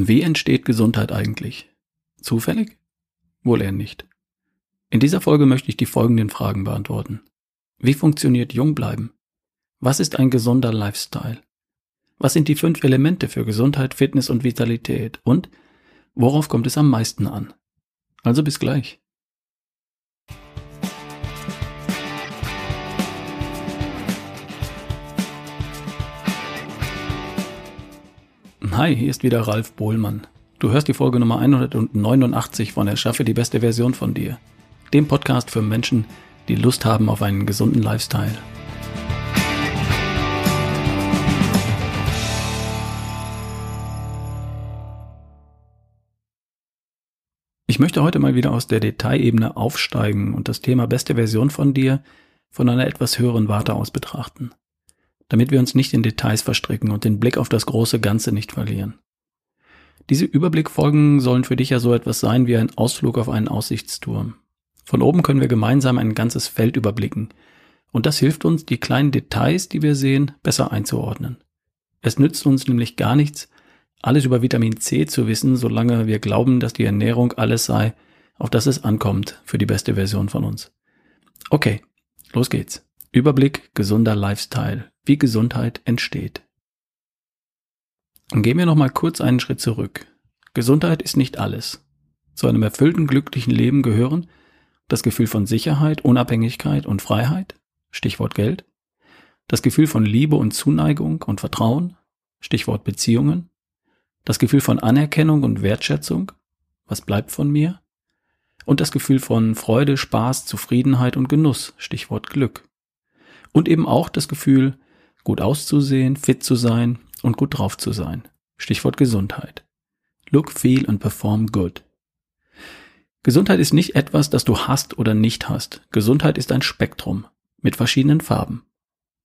Wie entsteht Gesundheit eigentlich? Zufällig? Wohl eher nicht. In dieser Folge möchte ich die folgenden Fragen beantworten. Wie funktioniert Jungbleiben? Was ist ein gesunder Lifestyle? Was sind die fünf Elemente für Gesundheit, Fitness und Vitalität? Und worauf kommt es am meisten an? Also bis gleich. Hi, hier ist wieder Ralf Bohlmann. Du hörst die Folge Nummer 189 von Erschaffe die beste Version von dir. Dem Podcast für Menschen, die Lust haben auf einen gesunden Lifestyle. Ich möchte heute mal wieder aus der Detailebene aufsteigen und das Thema beste Version von dir von einer etwas höheren Warte aus betrachten damit wir uns nicht in Details verstricken und den Blick auf das große Ganze nicht verlieren. Diese Überblickfolgen sollen für dich ja so etwas sein wie ein Ausflug auf einen Aussichtsturm. Von oben können wir gemeinsam ein ganzes Feld überblicken, und das hilft uns, die kleinen Details, die wir sehen, besser einzuordnen. Es nützt uns nämlich gar nichts, alles über Vitamin C zu wissen, solange wir glauben, dass die Ernährung alles sei, auf das es ankommt für die beste Version von uns. Okay, los geht's. Überblick gesunder Lifestyle wie Gesundheit entsteht. Und gehen wir nochmal kurz einen Schritt zurück. Gesundheit ist nicht alles. Zu einem erfüllten, glücklichen Leben gehören das Gefühl von Sicherheit, Unabhängigkeit und Freiheit, Stichwort Geld, das Gefühl von Liebe und Zuneigung und Vertrauen, Stichwort Beziehungen, das Gefühl von Anerkennung und Wertschätzung, was bleibt von mir, und das Gefühl von Freude, Spaß, Zufriedenheit und Genuss, Stichwort Glück. Und eben auch das Gefühl, gut auszusehen, fit zu sein und gut drauf zu sein. Stichwort Gesundheit. Look, feel and perform good. Gesundheit ist nicht etwas, das du hast oder nicht hast. Gesundheit ist ein Spektrum mit verschiedenen Farben.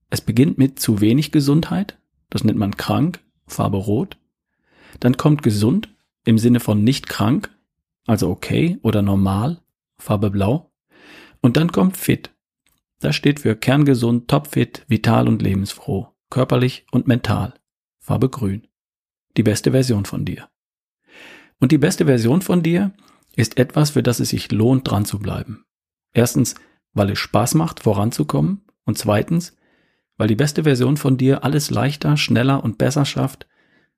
Es beginnt mit zu wenig Gesundheit, das nennt man krank, Farbe rot. Dann kommt gesund im Sinne von nicht krank, also okay oder normal, Farbe blau. Und dann kommt fit, das steht für kerngesund, topfit, vital und lebensfroh, körperlich und mental. Farbe grün. Die beste Version von dir. Und die beste Version von dir ist etwas, für das es sich lohnt, dran zu bleiben. Erstens, weil es Spaß macht, voranzukommen. Und zweitens, weil die beste Version von dir alles leichter, schneller und besser schafft,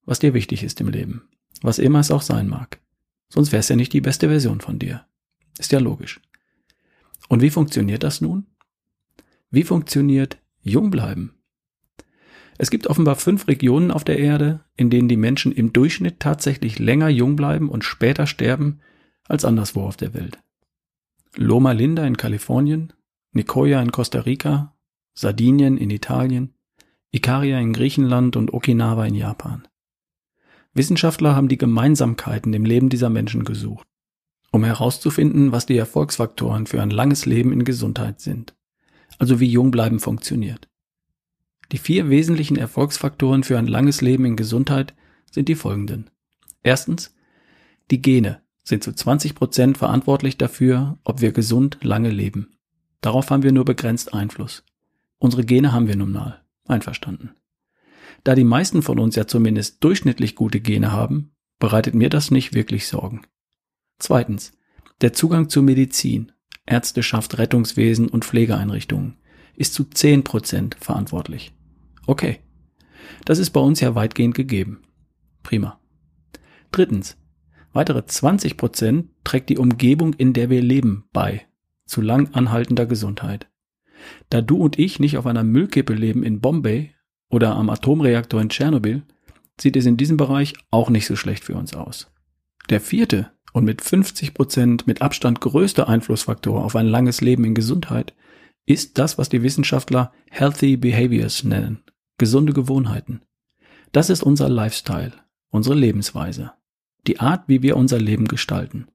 was dir wichtig ist im Leben. Was immer es auch sein mag. Sonst wäre es ja nicht die beste Version von dir. Ist ja logisch. Und wie funktioniert das nun? Wie funktioniert Jungbleiben? Es gibt offenbar fünf Regionen auf der Erde, in denen die Menschen im Durchschnitt tatsächlich länger jung bleiben und später sterben als anderswo auf der Welt. Loma Linda in Kalifornien, Nicoya in Costa Rica, Sardinien in Italien, Ikaria in Griechenland und Okinawa in Japan. Wissenschaftler haben die Gemeinsamkeiten im Leben dieser Menschen gesucht, um herauszufinden, was die Erfolgsfaktoren für ein langes Leben in Gesundheit sind also wie Jungbleiben funktioniert. Die vier wesentlichen Erfolgsfaktoren für ein langes Leben in Gesundheit sind die folgenden. Erstens, die Gene sind zu 20 Prozent verantwortlich dafür, ob wir gesund lange leben. Darauf haben wir nur begrenzt Einfluss. Unsere Gene haben wir nun mal. Einverstanden. Da die meisten von uns ja zumindest durchschnittlich gute Gene haben, bereitet mir das nicht wirklich Sorgen. Zweitens, der Zugang zur Medizin Ärzteschaft, Rettungswesen und Pflegeeinrichtungen ist zu 10% verantwortlich. Okay. Das ist bei uns ja weitgehend gegeben. Prima. Drittens. Weitere 20% trägt die Umgebung, in der wir leben, bei. Zu lang anhaltender Gesundheit. Da du und ich nicht auf einer Müllkippe leben in Bombay oder am Atomreaktor in Tschernobyl, sieht es in diesem Bereich auch nicht so schlecht für uns aus. Der vierte und mit 50 Prozent mit Abstand größter Einflussfaktor auf ein langes Leben in Gesundheit ist das, was die Wissenschaftler Healthy Behaviors nennen, gesunde Gewohnheiten. Das ist unser Lifestyle, unsere Lebensweise, die Art, wie wir unser Leben gestalten.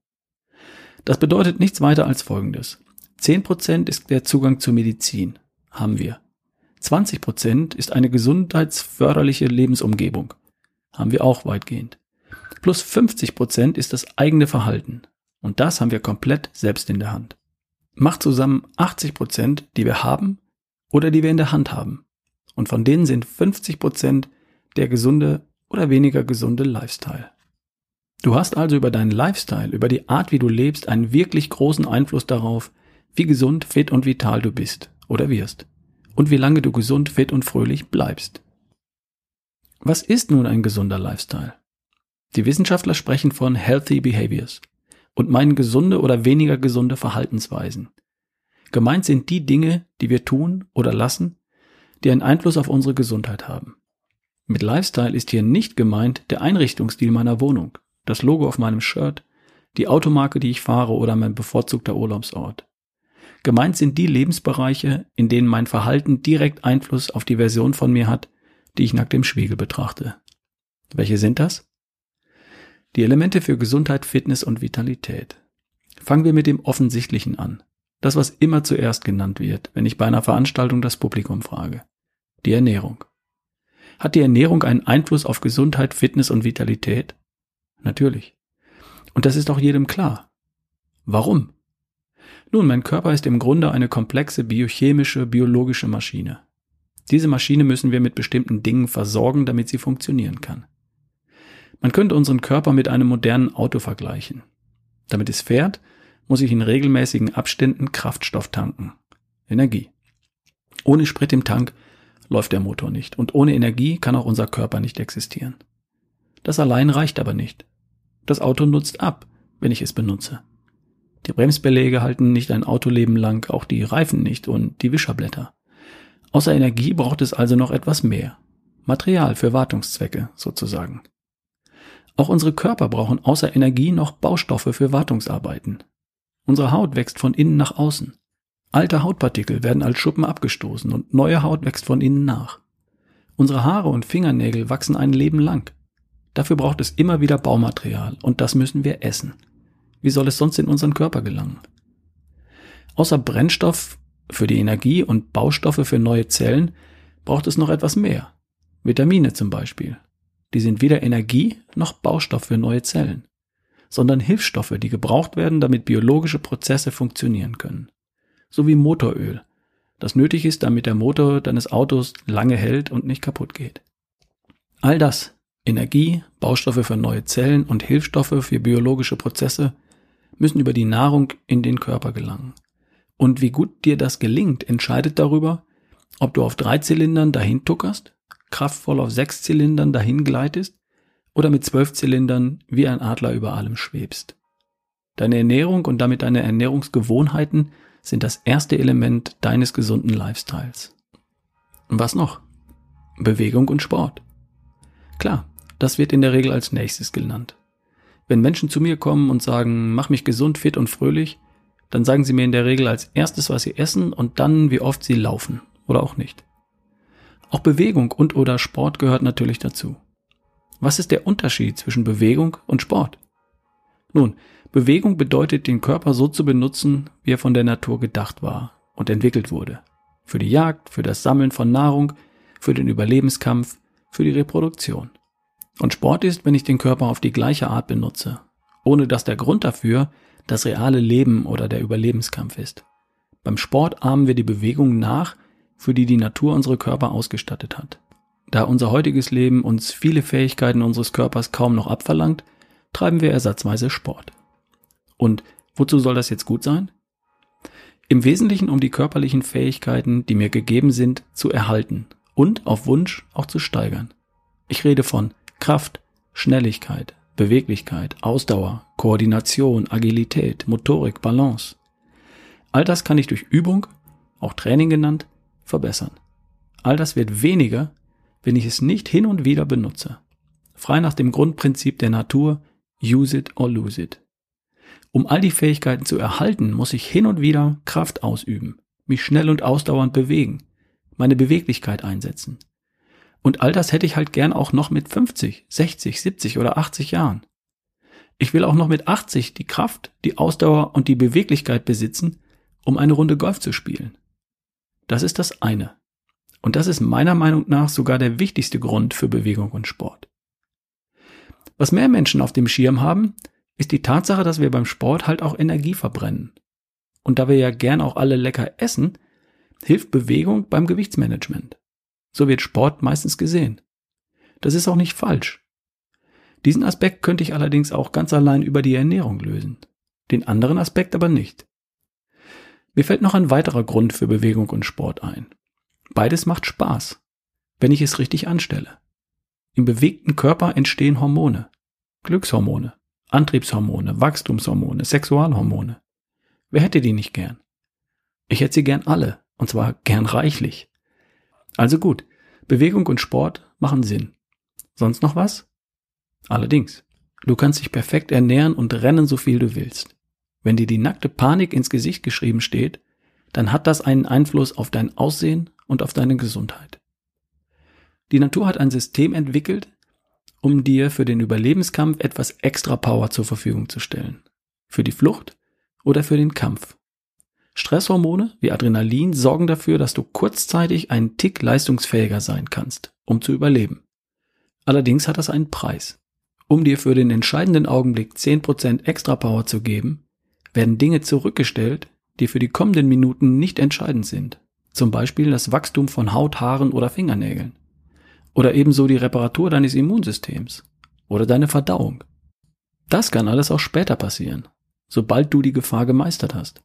Das bedeutet nichts weiter als Folgendes. 10% ist der Zugang zur Medizin, haben wir. 20% ist eine gesundheitsförderliche Lebensumgebung, haben wir auch weitgehend plus 50 Prozent ist das eigene Verhalten. Und das haben wir komplett selbst in der Hand. Macht zusammen 80 Prozent, die wir haben oder die wir in der Hand haben. Und von denen sind 50 Prozent der gesunde oder weniger gesunde Lifestyle. Du hast also über deinen Lifestyle, über die Art, wie du lebst, einen wirklich großen Einfluss darauf, wie gesund, fit und vital du bist oder wirst und wie lange du gesund, fit und fröhlich bleibst. Was ist nun ein gesunder Lifestyle? Die Wissenschaftler sprechen von healthy behaviors und meinen gesunde oder weniger gesunde Verhaltensweisen. Gemeint sind die Dinge, die wir tun oder lassen, die einen Einfluss auf unsere Gesundheit haben. Mit Lifestyle ist hier nicht gemeint der Einrichtungsstil meiner Wohnung, das Logo auf meinem Shirt, die Automarke, die ich fahre oder mein bevorzugter Urlaubsort. Gemeint sind die Lebensbereiche, in denen mein Verhalten direkt Einfluss auf die Version von mir hat, die ich nackt im Spiegel betrachte. Welche sind das? Die Elemente für Gesundheit, Fitness und Vitalität. Fangen wir mit dem Offensichtlichen an. Das, was immer zuerst genannt wird, wenn ich bei einer Veranstaltung das Publikum frage. Die Ernährung. Hat die Ernährung einen Einfluss auf Gesundheit, Fitness und Vitalität? Natürlich. Und das ist auch jedem klar. Warum? Nun, mein Körper ist im Grunde eine komplexe biochemische, biologische Maschine. Diese Maschine müssen wir mit bestimmten Dingen versorgen, damit sie funktionieren kann. Man könnte unseren Körper mit einem modernen Auto vergleichen. Damit es fährt, muss ich in regelmäßigen Abständen Kraftstoff tanken. Energie. Ohne Sprit im Tank läuft der Motor nicht und ohne Energie kann auch unser Körper nicht existieren. Das allein reicht aber nicht. Das Auto nutzt ab, wenn ich es benutze. Die Bremsbeläge halten nicht ein Autoleben lang, auch die Reifen nicht und die Wischerblätter. Außer Energie braucht es also noch etwas mehr. Material für Wartungszwecke sozusagen. Auch unsere Körper brauchen außer Energie noch Baustoffe für Wartungsarbeiten. Unsere Haut wächst von innen nach außen. Alte Hautpartikel werden als Schuppen abgestoßen und neue Haut wächst von innen nach. Unsere Haare und Fingernägel wachsen ein Leben lang. Dafür braucht es immer wieder Baumaterial und das müssen wir essen. Wie soll es sonst in unseren Körper gelangen? Außer Brennstoff für die Energie und Baustoffe für neue Zellen braucht es noch etwas mehr. Vitamine zum Beispiel. Die sind weder Energie noch Baustoff für neue Zellen, sondern Hilfsstoffe, die gebraucht werden, damit biologische Prozesse funktionieren können. So wie Motoröl, das nötig ist, damit der Motor deines Autos lange hält und nicht kaputt geht. All das, Energie, Baustoffe für neue Zellen und Hilfsstoffe für biologische Prozesse, müssen über die Nahrung in den Körper gelangen. Und wie gut dir das gelingt, entscheidet darüber, ob du auf drei Zylindern dahin tuckerst, kraftvoll auf sechs Zylindern dahin gleitest oder mit zwölf Zylindern wie ein Adler über allem schwebst. Deine Ernährung und damit deine Ernährungsgewohnheiten sind das erste Element deines gesunden Lifestyles. Und was noch? Bewegung und Sport. Klar, das wird in der Regel als nächstes genannt. Wenn Menschen zu mir kommen und sagen, mach mich gesund, fit und fröhlich, dann sagen sie mir in der Regel als erstes, was sie essen und dann, wie oft sie laufen oder auch nicht. Auch Bewegung und oder Sport gehört natürlich dazu. Was ist der Unterschied zwischen Bewegung und Sport? Nun, Bewegung bedeutet, den Körper so zu benutzen, wie er von der Natur gedacht war und entwickelt wurde. Für die Jagd, für das Sammeln von Nahrung, für den Überlebenskampf, für die Reproduktion. Und Sport ist, wenn ich den Körper auf die gleiche Art benutze, ohne dass der Grund dafür das reale Leben oder der Überlebenskampf ist. Beim Sport ahmen wir die Bewegung nach, für die die Natur unsere Körper ausgestattet hat. Da unser heutiges Leben uns viele Fähigkeiten unseres Körpers kaum noch abverlangt, treiben wir ersatzweise Sport. Und wozu soll das jetzt gut sein? Im Wesentlichen um die körperlichen Fähigkeiten, die mir gegeben sind, zu erhalten und auf Wunsch auch zu steigern. Ich rede von Kraft, Schnelligkeit, Beweglichkeit, Ausdauer, Koordination, Agilität, Motorik, Balance. All das kann ich durch Übung, auch Training genannt, verbessern. All das wird weniger, wenn ich es nicht hin und wieder benutze. Frei nach dem Grundprinzip der Natur, use it or lose it. Um all die Fähigkeiten zu erhalten, muss ich hin und wieder Kraft ausüben, mich schnell und ausdauernd bewegen, meine Beweglichkeit einsetzen. Und all das hätte ich halt gern auch noch mit 50, 60, 70 oder 80 Jahren. Ich will auch noch mit 80 die Kraft, die Ausdauer und die Beweglichkeit besitzen, um eine Runde Golf zu spielen. Das ist das eine. Und das ist meiner Meinung nach sogar der wichtigste Grund für Bewegung und Sport. Was mehr Menschen auf dem Schirm haben, ist die Tatsache, dass wir beim Sport halt auch Energie verbrennen. Und da wir ja gern auch alle lecker essen, hilft Bewegung beim Gewichtsmanagement. So wird Sport meistens gesehen. Das ist auch nicht falsch. Diesen Aspekt könnte ich allerdings auch ganz allein über die Ernährung lösen. Den anderen Aspekt aber nicht. Mir fällt noch ein weiterer Grund für Bewegung und Sport ein. Beides macht Spaß, wenn ich es richtig anstelle. Im bewegten Körper entstehen Hormone. Glückshormone, Antriebshormone, Wachstumshormone, Sexualhormone. Wer hätte die nicht gern? Ich hätte sie gern alle, und zwar gern reichlich. Also gut, Bewegung und Sport machen Sinn. Sonst noch was? Allerdings, du kannst dich perfekt ernähren und rennen, so viel du willst. Wenn dir die nackte Panik ins Gesicht geschrieben steht, dann hat das einen Einfluss auf dein Aussehen und auf deine Gesundheit. Die Natur hat ein System entwickelt, um dir für den Überlebenskampf etwas extra Power zur Verfügung zu stellen. Für die Flucht oder für den Kampf. Stresshormone wie Adrenalin sorgen dafür, dass du kurzzeitig einen Tick leistungsfähiger sein kannst, um zu überleben. Allerdings hat das einen Preis. Um dir für den entscheidenden Augenblick 10% extra Power zu geben, werden Dinge zurückgestellt, die für die kommenden Minuten nicht entscheidend sind. Zum Beispiel das Wachstum von Haut, Haaren oder Fingernägeln. Oder ebenso die Reparatur deines Immunsystems. Oder deine Verdauung. Das kann alles auch später passieren, sobald du die Gefahr gemeistert hast.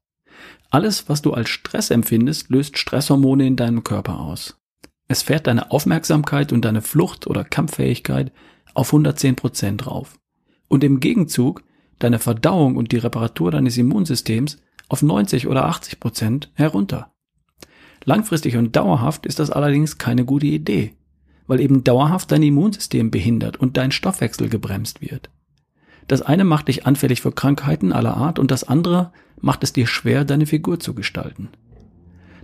Alles, was du als Stress empfindest, löst Stresshormone in deinem Körper aus. Es fährt deine Aufmerksamkeit und deine Flucht- oder Kampffähigkeit auf 110 Prozent drauf. Und im Gegenzug deine Verdauung und die Reparatur deines Immunsystems auf 90 oder 80 Prozent herunter. Langfristig und dauerhaft ist das allerdings keine gute Idee, weil eben dauerhaft dein Immunsystem behindert und dein Stoffwechsel gebremst wird. Das eine macht dich anfällig für Krankheiten aller Art und das andere macht es dir schwer, deine Figur zu gestalten.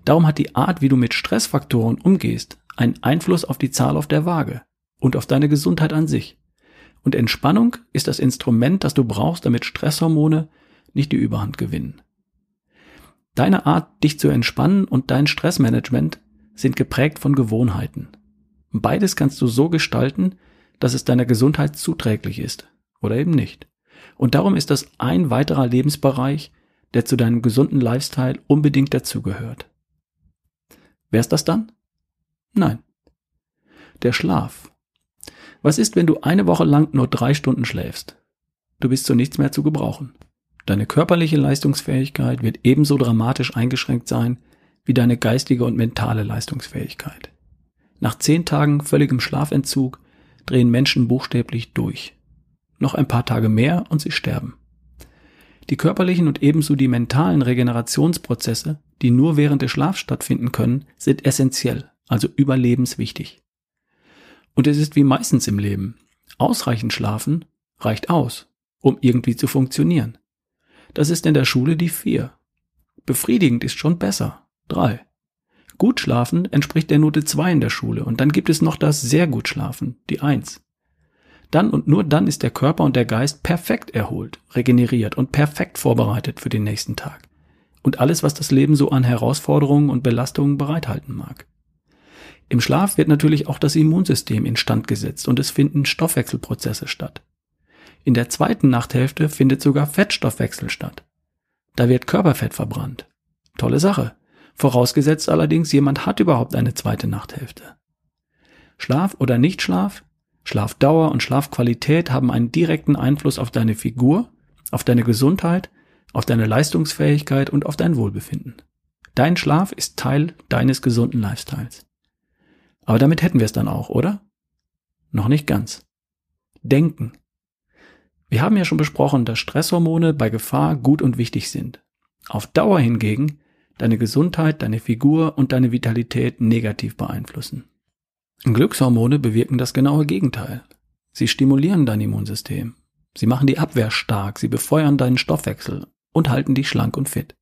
Darum hat die Art, wie du mit Stressfaktoren umgehst, einen Einfluss auf die Zahl auf der Waage und auf deine Gesundheit an sich. Und Entspannung ist das Instrument, das du brauchst, damit Stresshormone nicht die Überhand gewinnen. Deine Art, dich zu entspannen und dein Stressmanagement sind geprägt von Gewohnheiten. Beides kannst du so gestalten, dass es deiner Gesundheit zuträglich ist oder eben nicht. Und darum ist das ein weiterer Lebensbereich, der zu deinem gesunden Lifestyle unbedingt dazugehört. Wer ist das dann? Nein. Der Schlaf. Was ist, wenn du eine Woche lang nur drei Stunden schläfst? Du bist zu nichts mehr zu gebrauchen. Deine körperliche Leistungsfähigkeit wird ebenso dramatisch eingeschränkt sein wie deine geistige und mentale Leistungsfähigkeit. Nach zehn Tagen völligem Schlafentzug drehen Menschen buchstäblich durch. Noch ein paar Tage mehr und sie sterben. Die körperlichen und ebenso die mentalen Regenerationsprozesse, die nur während des Schlafs stattfinden können, sind essentiell, also überlebenswichtig. Und es ist wie meistens im Leben. Ausreichend schlafen reicht aus, um irgendwie zu funktionieren. Das ist in der Schule die vier. Befriedigend ist schon besser. Drei. Gut schlafen entspricht der Note zwei in der Schule und dann gibt es noch das sehr gut schlafen, die eins. Dann und nur dann ist der Körper und der Geist perfekt erholt, regeneriert und perfekt vorbereitet für den nächsten Tag. Und alles, was das Leben so an Herausforderungen und Belastungen bereithalten mag. Im Schlaf wird natürlich auch das Immunsystem instand gesetzt und es finden Stoffwechselprozesse statt. In der zweiten Nachthälfte findet sogar Fettstoffwechsel statt. Da wird Körperfett verbrannt. Tolle Sache. Vorausgesetzt allerdings, jemand hat überhaupt eine zweite Nachthälfte. Schlaf oder Nichtschlaf, Schlafdauer und Schlafqualität haben einen direkten Einfluss auf deine Figur, auf deine Gesundheit, auf deine Leistungsfähigkeit und auf dein Wohlbefinden. Dein Schlaf ist Teil deines gesunden Lifestyles. Aber damit hätten wir es dann auch, oder? Noch nicht ganz. Denken. Wir haben ja schon besprochen, dass Stresshormone bei Gefahr gut und wichtig sind. Auf Dauer hingegen deine Gesundheit, deine Figur und deine Vitalität negativ beeinflussen. Glückshormone bewirken das genaue Gegenteil. Sie stimulieren dein Immunsystem. Sie machen die Abwehr stark, sie befeuern deinen Stoffwechsel und halten dich schlank und fit.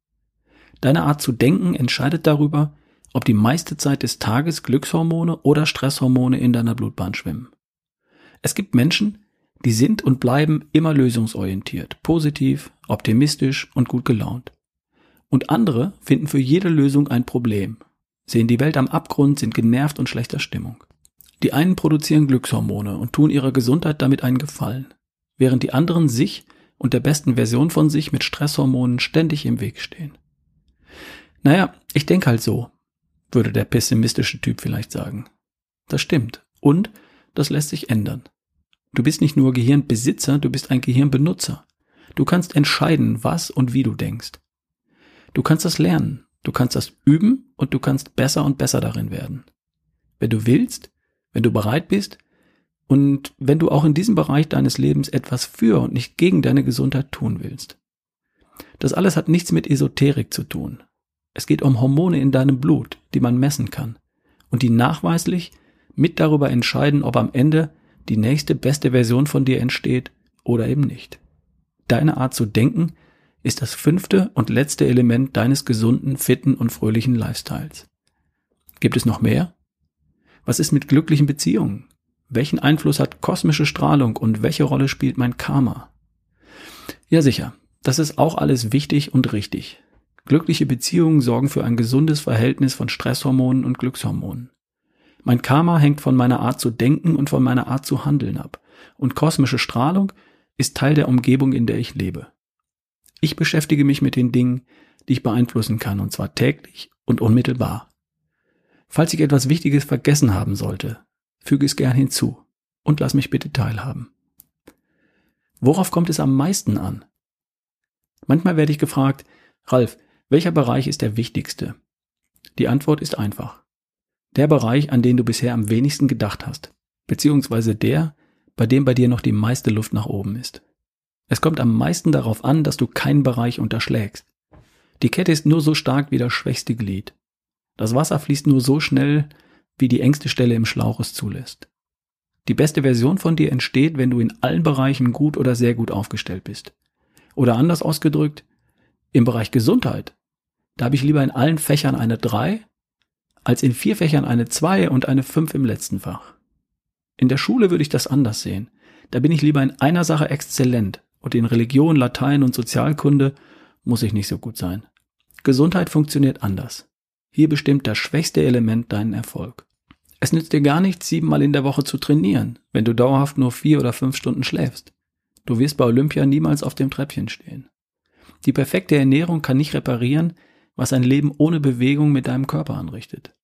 Deine Art zu denken entscheidet darüber, ob die meiste Zeit des Tages Glückshormone oder Stresshormone in deiner Blutbahn schwimmen. Es gibt Menschen, die sind und bleiben immer lösungsorientiert, positiv, optimistisch und gut gelaunt. Und andere finden für jede Lösung ein Problem, sehen die Welt am Abgrund, sind genervt und schlechter Stimmung. Die einen produzieren Glückshormone und tun ihrer Gesundheit damit einen Gefallen, während die anderen sich und der besten Version von sich mit Stresshormonen ständig im Weg stehen. Naja, ich denke halt so, würde der pessimistische Typ vielleicht sagen. Das stimmt. Und das lässt sich ändern. Du bist nicht nur Gehirnbesitzer, du bist ein Gehirnbenutzer. Du kannst entscheiden, was und wie du denkst. Du kannst das lernen, du kannst das üben und du kannst besser und besser darin werden. Wenn du willst, wenn du bereit bist und wenn du auch in diesem Bereich deines Lebens etwas für und nicht gegen deine Gesundheit tun willst. Das alles hat nichts mit Esoterik zu tun. Es geht um Hormone in deinem Blut, die man messen kann und die nachweislich mit darüber entscheiden, ob am Ende die nächste beste Version von dir entsteht oder eben nicht. Deine Art zu denken ist das fünfte und letzte Element deines gesunden, fitten und fröhlichen Lifestyles. Gibt es noch mehr? Was ist mit glücklichen Beziehungen? Welchen Einfluss hat kosmische Strahlung und welche Rolle spielt mein Karma? Ja sicher, das ist auch alles wichtig und richtig. Glückliche Beziehungen sorgen für ein gesundes Verhältnis von Stresshormonen und Glückshormonen. Mein Karma hängt von meiner Art zu denken und von meiner Art zu handeln ab. Und kosmische Strahlung ist Teil der Umgebung, in der ich lebe. Ich beschäftige mich mit den Dingen, die ich beeinflussen kann, und zwar täglich und unmittelbar. Falls ich etwas Wichtiges vergessen haben sollte, füge es gern hinzu und lass mich bitte teilhaben. Worauf kommt es am meisten an? Manchmal werde ich gefragt, Ralf, welcher Bereich ist der wichtigste? Die Antwort ist einfach. Der Bereich, an den du bisher am wenigsten gedacht hast, beziehungsweise der, bei dem bei dir noch die meiste Luft nach oben ist. Es kommt am meisten darauf an, dass du keinen Bereich unterschlägst. Die Kette ist nur so stark wie das schwächste Glied. Das Wasser fließt nur so schnell, wie die engste Stelle im Schlauch es zulässt. Die beste Version von dir entsteht, wenn du in allen Bereichen gut oder sehr gut aufgestellt bist. Oder anders ausgedrückt, im Bereich Gesundheit, da habe ich lieber in allen Fächern eine 3, als in vier Fächern eine 2 und eine 5 im letzten Fach. In der Schule würde ich das anders sehen. Da bin ich lieber in einer Sache exzellent und in Religion, Latein und Sozialkunde muss ich nicht so gut sein. Gesundheit funktioniert anders. Hier bestimmt das schwächste Element deinen Erfolg. Es nützt dir gar nichts, siebenmal in der Woche zu trainieren, wenn du dauerhaft nur vier oder fünf Stunden schläfst. Du wirst bei Olympia niemals auf dem Treppchen stehen. Die perfekte Ernährung kann nicht reparieren, was ein Leben ohne Bewegung mit deinem Körper anrichtet.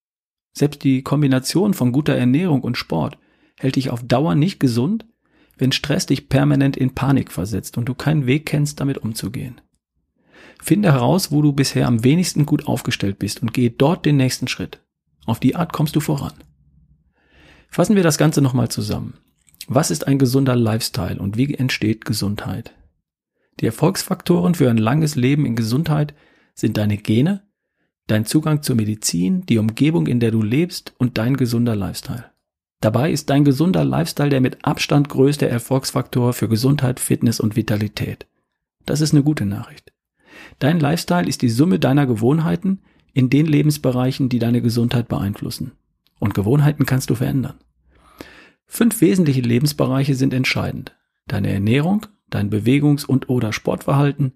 Selbst die Kombination von guter Ernährung und Sport hält dich auf Dauer nicht gesund, wenn Stress dich permanent in Panik versetzt und du keinen Weg kennst, damit umzugehen. Finde heraus, wo du bisher am wenigsten gut aufgestellt bist und gehe dort den nächsten Schritt. Auf die Art kommst du voran. Fassen wir das Ganze nochmal zusammen. Was ist ein gesunder Lifestyle und wie entsteht Gesundheit? Die Erfolgsfaktoren für ein langes Leben in Gesundheit sind deine Gene, dein Zugang zur Medizin, die Umgebung, in der du lebst und dein gesunder Lifestyle. Dabei ist dein gesunder Lifestyle der mit Abstand größte Erfolgsfaktor für Gesundheit, Fitness und Vitalität. Das ist eine gute Nachricht. Dein Lifestyle ist die Summe deiner Gewohnheiten in den Lebensbereichen, die deine Gesundheit beeinflussen. Und Gewohnheiten kannst du verändern. Fünf wesentliche Lebensbereiche sind entscheidend. Deine Ernährung, dein Bewegungs- und oder Sportverhalten,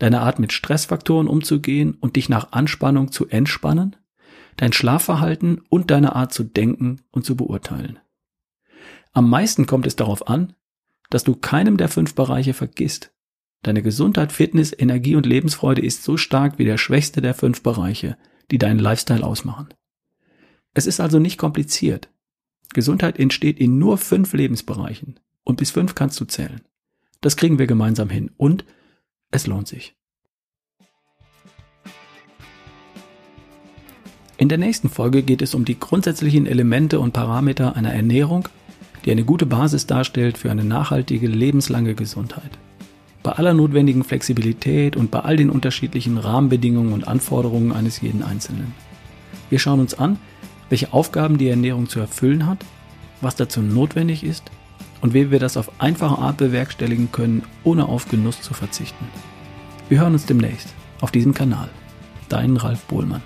deine Art mit Stressfaktoren umzugehen und dich nach Anspannung zu entspannen, dein Schlafverhalten und deine Art zu denken und zu beurteilen. Am meisten kommt es darauf an, dass du keinem der fünf Bereiche vergisst. Deine Gesundheit, Fitness, Energie und Lebensfreude ist so stark wie der schwächste der fünf Bereiche, die deinen Lifestyle ausmachen. Es ist also nicht kompliziert. Gesundheit entsteht in nur fünf Lebensbereichen und bis fünf kannst du zählen. Das kriegen wir gemeinsam hin und es lohnt sich. In der nächsten Folge geht es um die grundsätzlichen Elemente und Parameter einer Ernährung, die eine gute Basis darstellt für eine nachhaltige, lebenslange Gesundheit. Bei aller notwendigen Flexibilität und bei all den unterschiedlichen Rahmenbedingungen und Anforderungen eines jeden Einzelnen. Wir schauen uns an, welche Aufgaben die Ernährung zu erfüllen hat, was dazu notwendig ist und wie wir das auf einfache Art bewerkstelligen können, ohne auf Genuss zu verzichten. Wir hören uns demnächst auf diesem Kanal. Dein Ralf Bohlmann.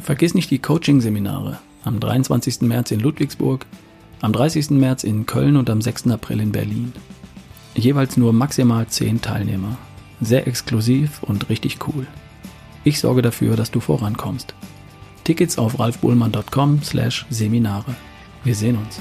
Vergiss nicht die Coaching-Seminare am 23. März in Ludwigsburg, am 30. März in Köln und am 6. April in Berlin. Jeweils nur maximal 10 Teilnehmer. Sehr exklusiv und richtig cool. Ich sorge dafür, dass du vorankommst. Tickets auf ralfbullmann.com slash Seminare. Wir sehen uns.